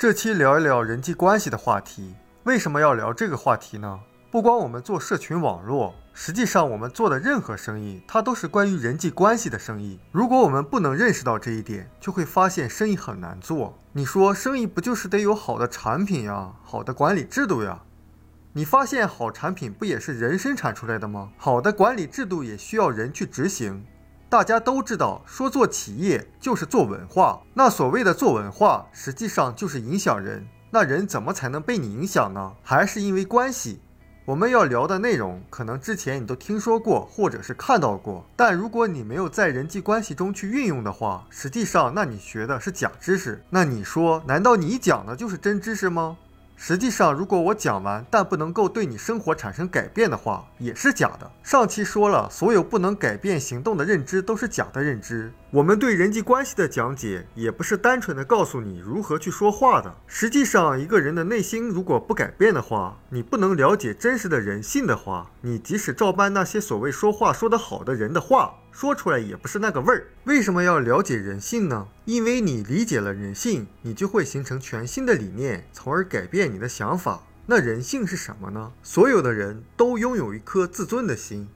这期聊一聊人际关系的话题。为什么要聊这个话题呢？不光我们做社群网络，实际上我们做的任何生意，它都是关于人际关系的生意。如果我们不能认识到这一点，就会发现生意很难做。你说生意不就是得有好的产品呀，好的管理制度呀？你发现好产品不也是人生产出来的吗？好的管理制度也需要人去执行。大家都知道，说做企业就是做文化，那所谓的做文化，实际上就是影响人。那人怎么才能被你影响呢？还是因为关系？我们要聊的内容，可能之前你都听说过，或者是看到过。但如果你没有在人际关系中去运用的话，实际上那你学的是假知识。那你说，难道你讲的就是真知识吗？实际上，如果我讲完，但不能够对你生活产生改变的话，也是假的。上期说了，所有不能改变行动的认知都是假的认知。我们对人际关系的讲解，也不是单纯的告诉你如何去说话的。实际上，一个人的内心如果不改变的话，你不能了解真实的人性的话，你即使照搬那些所谓说话说得好的人的话。说出来也不是那个味儿。为什么要了解人性呢？因为你理解了人性，你就会形成全新的理念，从而改变你的想法。那人性是什么呢？所有的人都拥有一颗自尊的心。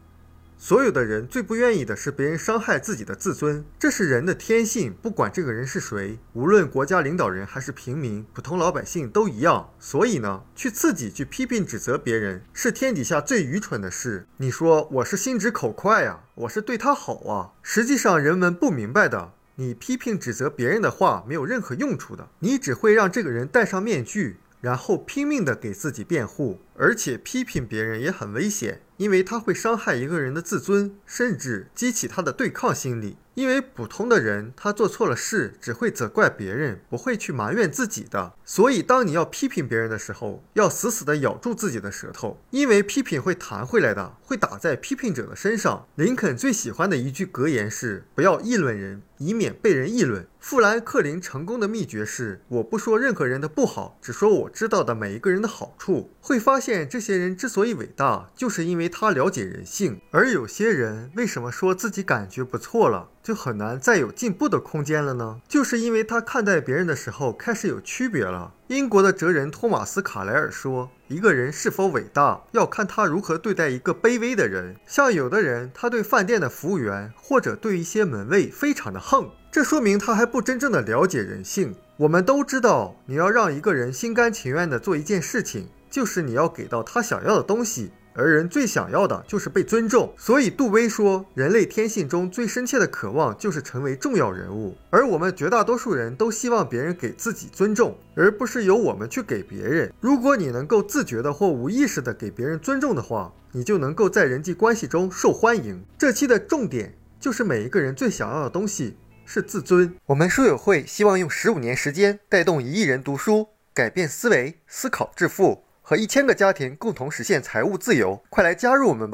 所有的人最不愿意的是别人伤害自己的自尊，这是人的天性。不管这个人是谁，无论国家领导人还是平民、普通老百姓都一样。所以呢，去刺激、去批评、指责别人，是天底下最愚蠢的事。你说我是心直口快呀，我是对他好啊。实际上，人们不明白的，你批评指责别人的话没有任何用处的，你只会让这个人戴上面具，然后拼命的给自己辩护，而且批评别人也很危险。因为他会伤害一个人的自尊，甚至激起他的对抗心理。因为普通的人，他做错了事，只会责怪别人，不会去埋怨自己的。所以，当你要批评别人的时候，要死死地咬住自己的舌头，因为批评会弹回来的，会打在批评者的身上。林肯最喜欢的一句格言是：“不要议论人，以免被人议论。”富兰克林成功的秘诀是：我不说任何人的不好，只说我知道的每一个人的好处。会发现，这些人之所以伟大，就是因为他了解人性。而有些人为什么说自己感觉不错了？就很难再有进步的空间了呢，就是因为他看待别人的时候开始有区别了。英国的哲人托马斯·卡莱尔说：“一个人是否伟大，要看他如何对待一个卑微的人。像有的人，他对饭店的服务员或者对一些门卫非常的横，这说明他还不真正的了解人性。我们都知道，你要让一个人心甘情愿的做一件事情，就是你要给到他想要的东西。”而人最想要的就是被尊重，所以杜威说，人类天性中最深切的渴望就是成为重要人物。而我们绝大多数人都希望别人给自己尊重，而不是由我们去给别人。如果你能够自觉的或无意识的给别人尊重的话，你就能够在人际关系中受欢迎。这期的重点就是每一个人最想要的东西是自尊。我们书友会希望用十五年时间带动一亿人读书，改变思维，思考致富。和一千个家庭共同实现财务自由，快来加入我们吧！